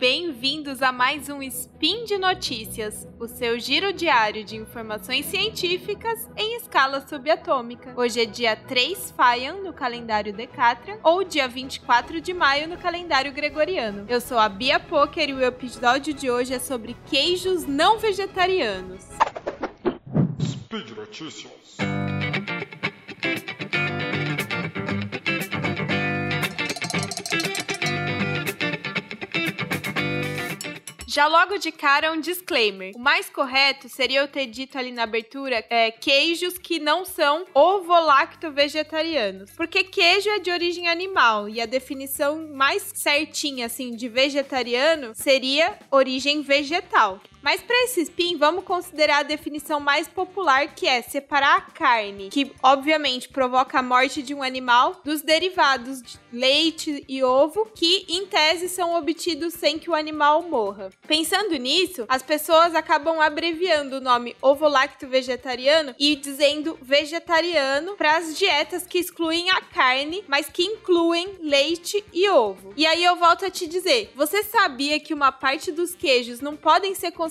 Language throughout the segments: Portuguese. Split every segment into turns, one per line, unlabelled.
bem-vindos a mais um Spin de Notícias, o seu giro diário de informações científicas em escala subatômica. Hoje é dia 3 Faian no calendário Decatran ou dia 24 de maio no calendário gregoriano. Eu sou a Bia Poker e o episódio de hoje é sobre queijos não vegetarianos.
Speed Notícias.
Já logo de cara, um disclaimer. O mais correto seria eu ter dito ali na abertura é, queijos que não são ovo-lacto-vegetarianos. Porque queijo é de origem animal e a definição mais certinha, assim, de vegetariano seria origem vegetal. Mas para esse spin, vamos considerar a definição mais popular, que é separar a carne, que obviamente provoca a morte de um animal, dos derivados de leite e ovo, que em tese são obtidos sem que o animal morra. Pensando nisso, as pessoas acabam abreviando o nome ovo-lacto vegetariano e dizendo vegetariano para as dietas que excluem a carne, mas que incluem leite e ovo. E aí eu volto a te dizer, você sabia que uma parte dos queijos não podem ser considerados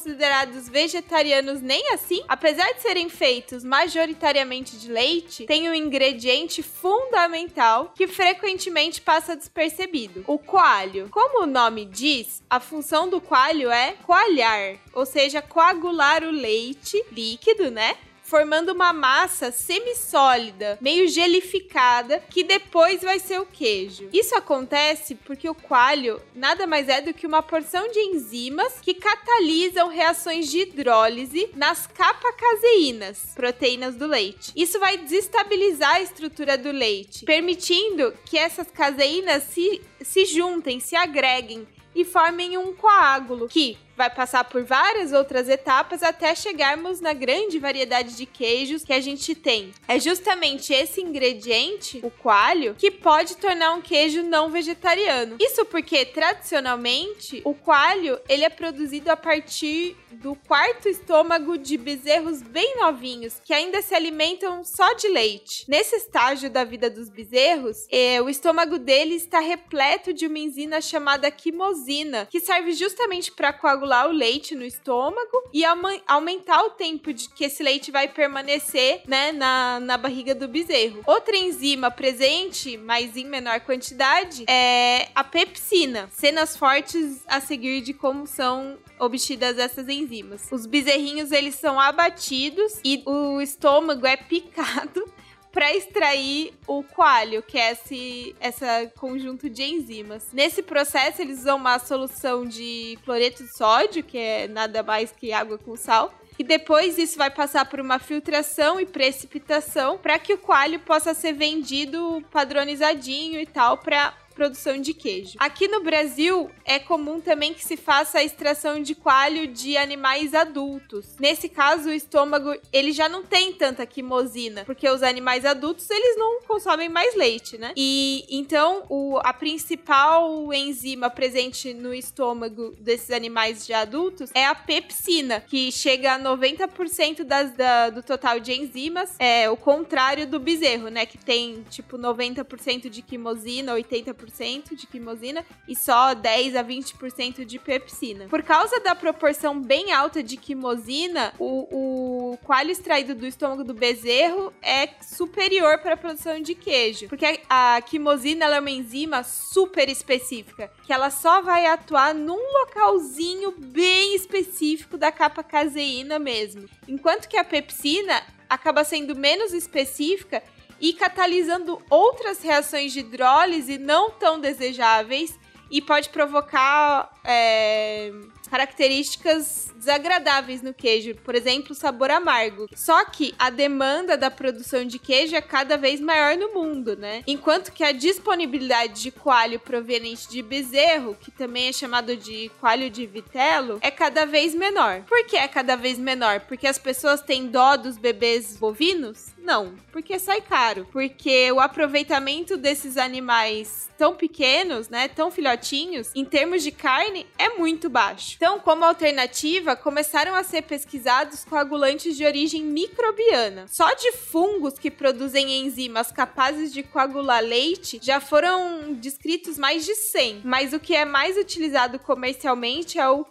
vegetarianos nem assim, apesar de serem feitos majoritariamente de leite, tem um ingrediente fundamental que frequentemente passa despercebido: o coalho. Como o nome diz, a função do coalho é coalhar, ou seja, coagular o leite líquido, né? Formando uma massa semissólida, meio gelificada, que depois vai ser o queijo. Isso acontece porque o coalho nada mais é do que uma porção de enzimas que catalisam reações de hidrólise nas capacaseínas, proteínas do leite. Isso vai desestabilizar a estrutura do leite, permitindo que essas caseínas se, se juntem, se agreguem e formem um coágulo que vai passar por várias outras etapas até chegarmos na grande variedade de queijos que a gente tem. É justamente esse ingrediente, o coalho, que pode tornar um queijo não vegetariano. Isso porque tradicionalmente o coalho ele é produzido a partir do quarto estômago de bezerros bem novinhos que ainda se alimentam só de leite. Nesse estágio da vida dos bezerros, eh, o estômago deles está repleto de uma enzima chamada quimosina, que serve justamente para coagular coagular o leite no estômago e aumentar o tempo de que esse leite vai permanecer, né, na, na barriga do bezerro. Outra enzima presente, mas em menor quantidade, é a pepsina. Cenas fortes a seguir de como são obtidas essas enzimas. Os bezerrinhos eles são abatidos e o estômago é picado para extrair o coalho, que é esse essa conjunto de enzimas. Nesse processo, eles usam uma solução de cloreto de sódio, que é nada mais que água com sal. E depois isso vai passar por uma filtração e precipitação para que o coalho possa ser vendido padronizadinho e tal para produção de queijo. Aqui no Brasil é comum também que se faça a extração de coalho de animais adultos. Nesse caso, o estômago ele já não tem tanta quimosina, porque os animais adultos eles não consomem mais leite, né? E então o, a principal enzima presente no estômago desses animais de adultos é a pepsina, que chega a 90% das, da, do total de enzimas. É o contrário do bezerro, né? Que tem tipo 90% de quimosina, 80% 10% de quimosina e só 10 a 20% de pepsina. Por causa da proporção bem alta de quimosina, o, o coalho extraído do estômago do bezerro é superior para a produção de queijo, porque a, a quimosina é uma enzima super específica, que ela só vai atuar num localzinho bem específico da capa caseína mesmo. Enquanto que a pepsina acaba sendo menos específica e catalisando outras reações de hidrólise não tão desejáveis e pode provocar é, características desagradáveis no queijo, por exemplo, sabor amargo. Só que a demanda da produção de queijo é cada vez maior no mundo, né? Enquanto que a disponibilidade de coalho proveniente de bezerro, que também é chamado de coalho de vitelo, é cada vez menor. Por que é cada vez menor? Porque as pessoas têm dó dos bebês bovinos? Não, porque sai caro. Porque o aproveitamento desses animais tão pequenos, né, tão filhotinhos, em termos de carne, é muito baixo. Então, como alternativa, começaram a ser pesquisados coagulantes de origem microbiana. Só de fungos que produzem enzimas capazes de coagular leite já foram descritos mais de 100, mas o que é mais utilizado comercialmente é o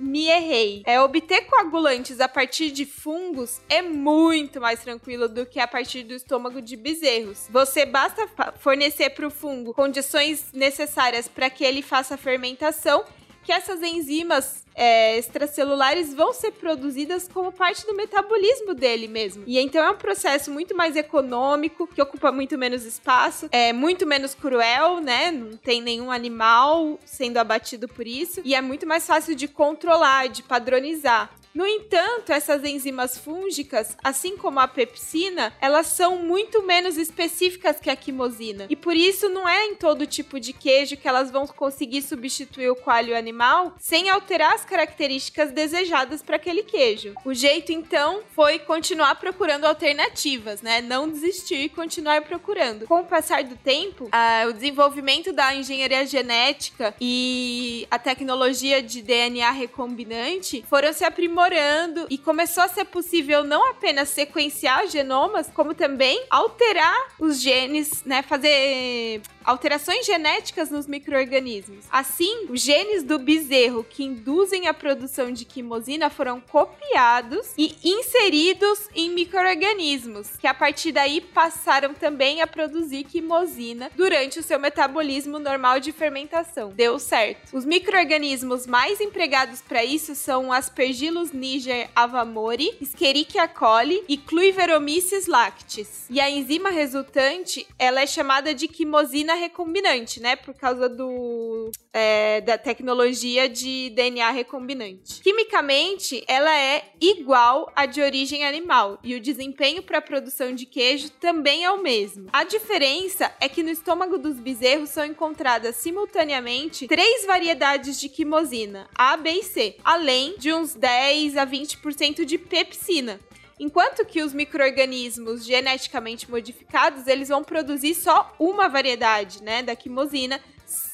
Rhizomucor Mierrei. É obter coagulantes a partir de fungos é muito mais tranquilo do que a partir do estômago de bezerros. Você basta fornecer para o fungo condições necessárias para que ele faça a fermentação que essas enzimas é, extracelulares vão ser produzidas como parte do metabolismo dele mesmo. E então é um processo muito mais econômico, que ocupa muito menos espaço, é muito menos cruel, né? Não tem nenhum animal sendo abatido por isso. E é muito mais fácil de controlar, de padronizar. No entanto, essas enzimas fúngicas, assim como a pepsina, elas são muito menos específicas que a quimosina. E por isso não é em todo tipo de queijo que elas vão conseguir substituir o coalho animal sem alterar as características desejadas para aquele queijo. O jeito então foi continuar procurando alternativas, né? Não desistir e continuar procurando. Com o passar do tempo, uh, o desenvolvimento da engenharia genética e a tecnologia de DNA recombinante foram se aprimorando aprimorando e começou a ser possível não apenas sequenciar genomas, como também alterar os genes, né? Fazer alterações genéticas nos micro-organismos. Assim, os genes do bezerro que induzem a produção de quimosina foram copiados e inseridos em micro-organismos, que a partir daí passaram também a produzir quimosina durante o seu metabolismo normal de fermentação. Deu certo. Os micro-organismos mais empregados para isso são Aspergillus niger avamori, Escherichia coli e Cluiveromyces lactis. E a enzima resultante, ela é chamada de quimosina recombinante, né? Por causa do é, da tecnologia de DNA recombinante. Quimicamente, ela é igual à de origem animal e o desempenho para a produção de queijo também é o mesmo. A diferença é que no estômago dos bezerros são encontradas simultaneamente três variedades de quimosina, A, B e C, além de uns 10 a 20% de pepsina, Enquanto que os micro-organismos geneticamente modificados, eles vão produzir só uma variedade, né, da quimosina,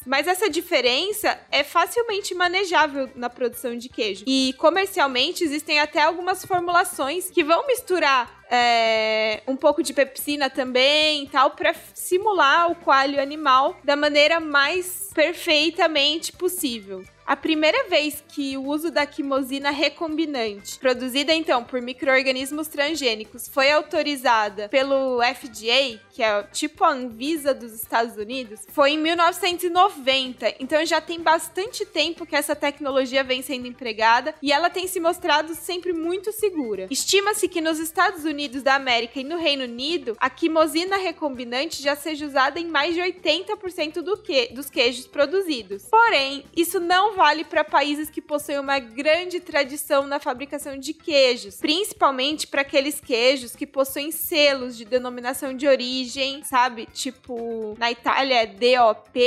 mas essa diferença é facilmente manejável na produção de queijo. E comercialmente existem até algumas formulações que vão misturar é, um pouco de pepsina também e tal, para simular o coalho animal da maneira mais perfeitamente possível. A primeira vez que o uso da quimosina recombinante, produzida então por micro-organismos transgênicos, foi autorizada pelo FDA, que é tipo a Anvisa dos Estados Unidos, foi em 1990. Então já tem bastante tempo que essa tecnologia vem sendo empregada e ela tem se mostrado sempre muito segura. Estima-se que nos Estados Unidos da América e no Reino Unido, a quimosina recombinante já seja usada em mais de 80% do que, dos queijos produzidos. Porém, isso não vale para países que possuem uma grande tradição na fabricação de queijos, principalmente para aqueles queijos que possuem selos de denominação de origem, sabe? Tipo, na Itália é DOP,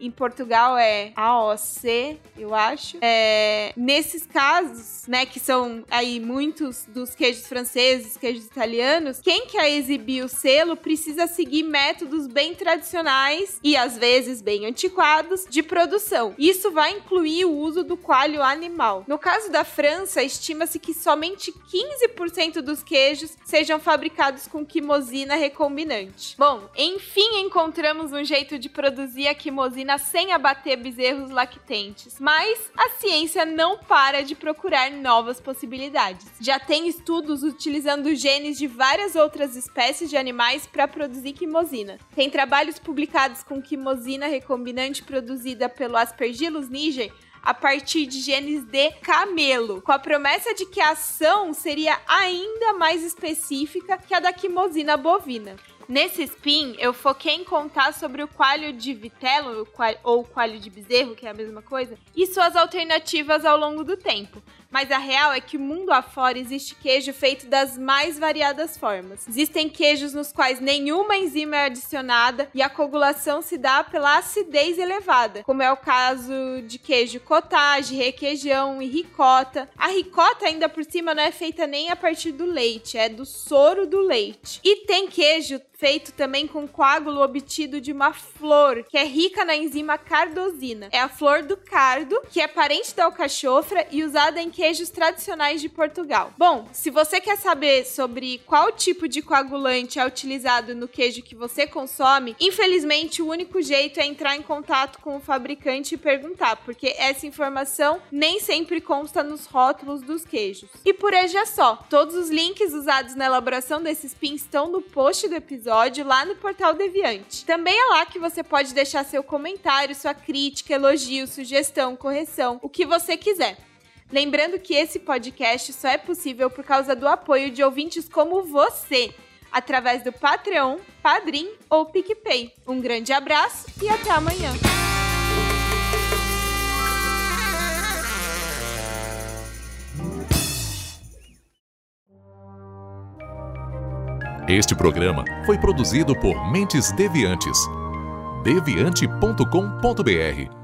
em Portugal é AOC, eu acho. É, nesses casos, né, que são aí muitos dos queijos franceses, queijos italianos, quem quer exibir o selo precisa seguir métodos bem tradicionais e às vezes bem antiquados de produção. Isso vai incluir o uso do coalho animal. No caso da França, estima-se que somente 15% dos queijos sejam fabricados com quimosina recombinante. Bom, enfim, encontramos um jeito de produzir a quimosina sem abater bezerros lactentes. Mas a ciência não para de procurar novas possibilidades. Já tem estudos utilizando genes de várias outras espécies de animais para produzir quimosina. Tem trabalhos publicados com quimosina recombinante produzida pelo Aspergillus niger a partir de genes de camelo, com a promessa de que a ação seria ainda mais específica que a da quimosina bovina. Nesse spin, eu foquei em contar sobre o coalho de vitelo ou coalho de bezerro, que é a mesma coisa, e suas alternativas ao longo do tempo. Mas a real é que mundo afora existe queijo feito das mais variadas formas. Existem queijos nos quais nenhuma enzima é adicionada e a coagulação se dá pela acidez elevada, como é o caso de queijo cottage, requeijão e ricota. A ricota ainda por cima não é feita nem a partir do leite, é do soro do leite. E tem queijo feito também com coágulo obtido de uma flor, que é rica na enzima cardosina. É a flor do cardo, que é parente da alcachofra e usada em queijos tradicionais de Portugal. Bom, se você quer saber sobre qual tipo de coagulante é utilizado no queijo que você consome, infelizmente o único jeito é entrar em contato com o fabricante e perguntar, porque essa informação nem sempre consta nos rótulos dos queijos. E por hoje é só. Todos os links usados na elaboração desses pins estão no post do episódio lá no Portal Deviante. Também é lá que você pode deixar seu comentário, sua crítica, elogio, sugestão, correção, o que você quiser. Lembrando que esse podcast só é possível por causa do apoio de ouvintes como você, através do Patreon, Padrim ou PicPay. Um grande abraço e até amanhã!
Este programa foi produzido por Mentes Deviantes. deviante.com.br.